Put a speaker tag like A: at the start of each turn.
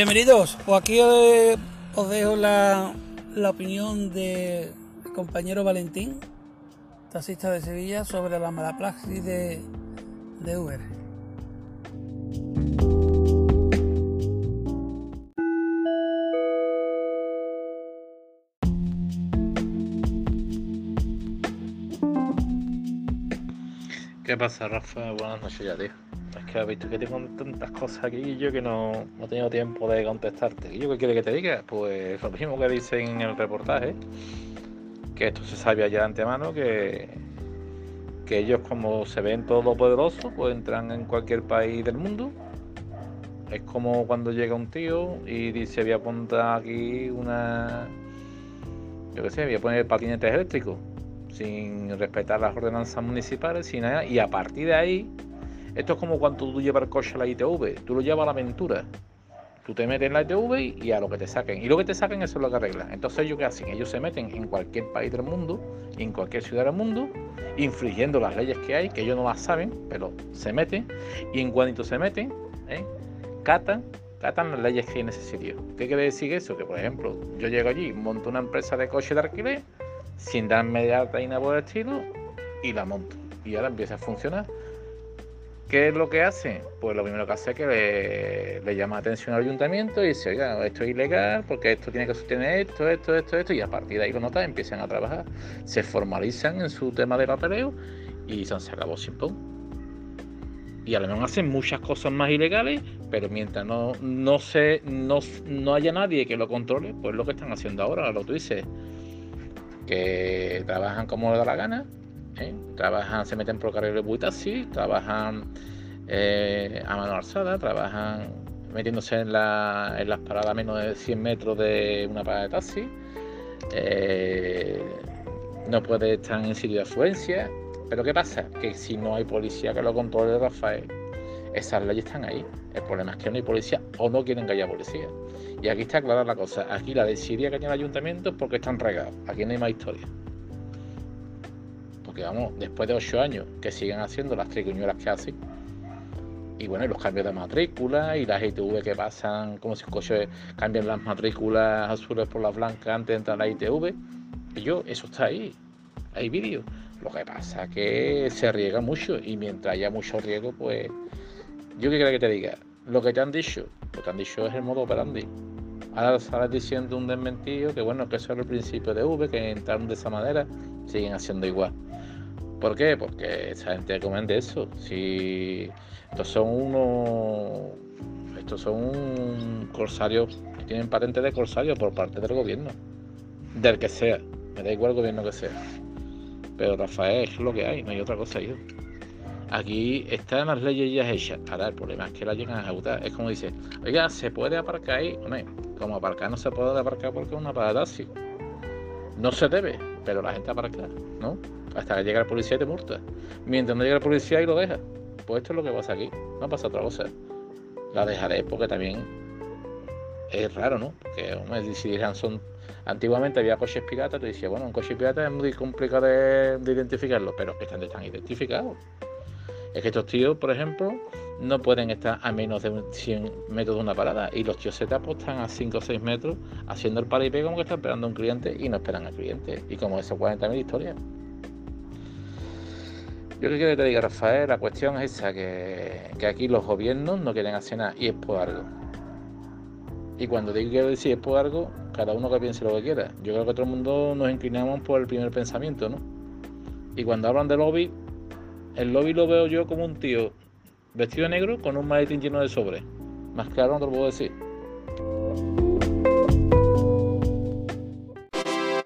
A: Bienvenidos, pues aquí os dejo la, la opinión de compañero Valentín, taxista de Sevilla, sobre la mala praxis de, de Uber.
B: ¿Qué pasa, Rafa? Buenas noches ya, tío. Que has visto que tengo tantas cosas aquí yo que no, no he tenido tiempo de contestarte. ¿Y yo qué quiere que te diga? Pues lo mismo que dicen en el reportaje, que esto se sabe ya de antemano, que, que ellos como se ven todopoderosos, pues entran en cualquier país del mundo. Es como cuando llega un tío y dice voy a poner aquí una... Yo qué sé, voy a poner patinetes eléctricos sin respetar las ordenanzas municipales, sin nada, y a partir de ahí, esto es como cuando tú llevas el coche a la ITV, tú lo llevas a la aventura, tú te metes en la ITV y a lo que te saquen, y lo que te saquen eso es lo que arreglan. Entonces ellos qué hacen, ellos se meten en cualquier país del mundo, en cualquier ciudad del mundo, infringiendo las leyes que hay, que ellos no las saben, pero se meten, y en cuanto se meten, ¿eh? catan catan las leyes que hay en ese sitio. ¿Qué quiere decir eso? Que por ejemplo, yo llego allí, monto una empresa de coche de alquiler, sin darme de alta y nada por el estilo y la monto. Y ahora empieza a funcionar. ¿Qué es lo que hace? Pues lo primero que hace es que le, le llama atención al ayuntamiento y dice, oiga, esto es ilegal porque esto tiene que sostener esto, esto, esto, esto, y a partir de ahí lo notas, empiezan a trabajar, se formalizan en su tema de papeleo y se acabó sin pum. Y a lo hacen muchas cosas más ilegales, pero mientras no, no, se, no, no haya nadie que lo controle, pues lo que están haciendo ahora, lo que tú dices, que trabajan como les da la gana, ¿eh? trabajan, se meten por carriles de taxi, trabajan eh, a mano alzada, trabajan metiéndose en, la, en, las paradas menos de 100 metros de una parada de taxi, eh, no puede estar en sitio de afluencia. Pero ¿qué pasa? Que si no hay policía que lo controle, Rafael, esas leyes están ahí. El problema es que no hay policía o no quieren que haya policía. Y aquí está clara la cosa. Aquí la desidia que tiene el ayuntamiento es porque están regados. Aquí no hay más historia. Porque después de ocho años que siguen haciendo las tricuñuelas que hacen. Y bueno, y los cambios de matrícula y las ITV que pasan, como si el coche cambian las matrículas azules por las blancas antes de entrar a la ITV. Y yo, eso está ahí. Hay vídeos. Lo que pasa es que se riega mucho y mientras haya mucho riego, pues yo qué quiero que te diga, lo que te han dicho, lo que han dicho es el modo operandi. Ahora sales diciendo un desmentido que bueno, que eso era el principio de V, que entraron de esa manera, siguen haciendo igual. ¿Por qué? Porque esa gente comenta eso. Si estos son unos. Estos son corsarios, tienen patente de corsario por parte del gobierno. Del que sea. Me da igual el gobierno que sea. Pero Rafael es lo que hay, no hay otra cosa ahí. Aquí están las leyes ya hechas. Ahora el problema es que la llegan a ejecutar. Es como dice, oiga, ¿se puede aparcar ahí? como aparcar no se puede aparcar porque es una parada. No se debe, pero la gente aparca, ¿no? Hasta que llega la policía y te multa. Mientras no llega la policía y lo deja. Pues esto es lo que pasa aquí. No pasa otra cosa. La dejaré porque también es raro, ¿no? Porque hombre, si son Antiguamente había coches piratas, te decía, bueno, un coche pirata es muy complicado de, de identificarlo, pero que están, están identificados. Es que estos tíos, por ejemplo, no pueden estar a menos de 100 metros de una parada y los tíos se te apostan a 5 o 6 metros haciendo el para y pega como que están esperando a un cliente y no esperan al cliente. Y como eso 40.000 historias. Yo que quiero que te diga, Rafael, la cuestión es esa, que, que, aquí los gobiernos no quieren hacer nada y es por algo. Y cuando digo quiero decir es por algo, cada uno que piense lo que quiera. Yo creo que todo el mundo nos inclinamos por el primer pensamiento, ¿no? Y cuando hablan de lobby, el lobby lo veo yo como un tío vestido negro con un maletín lleno de sobres. Más claro no te lo puedo decir.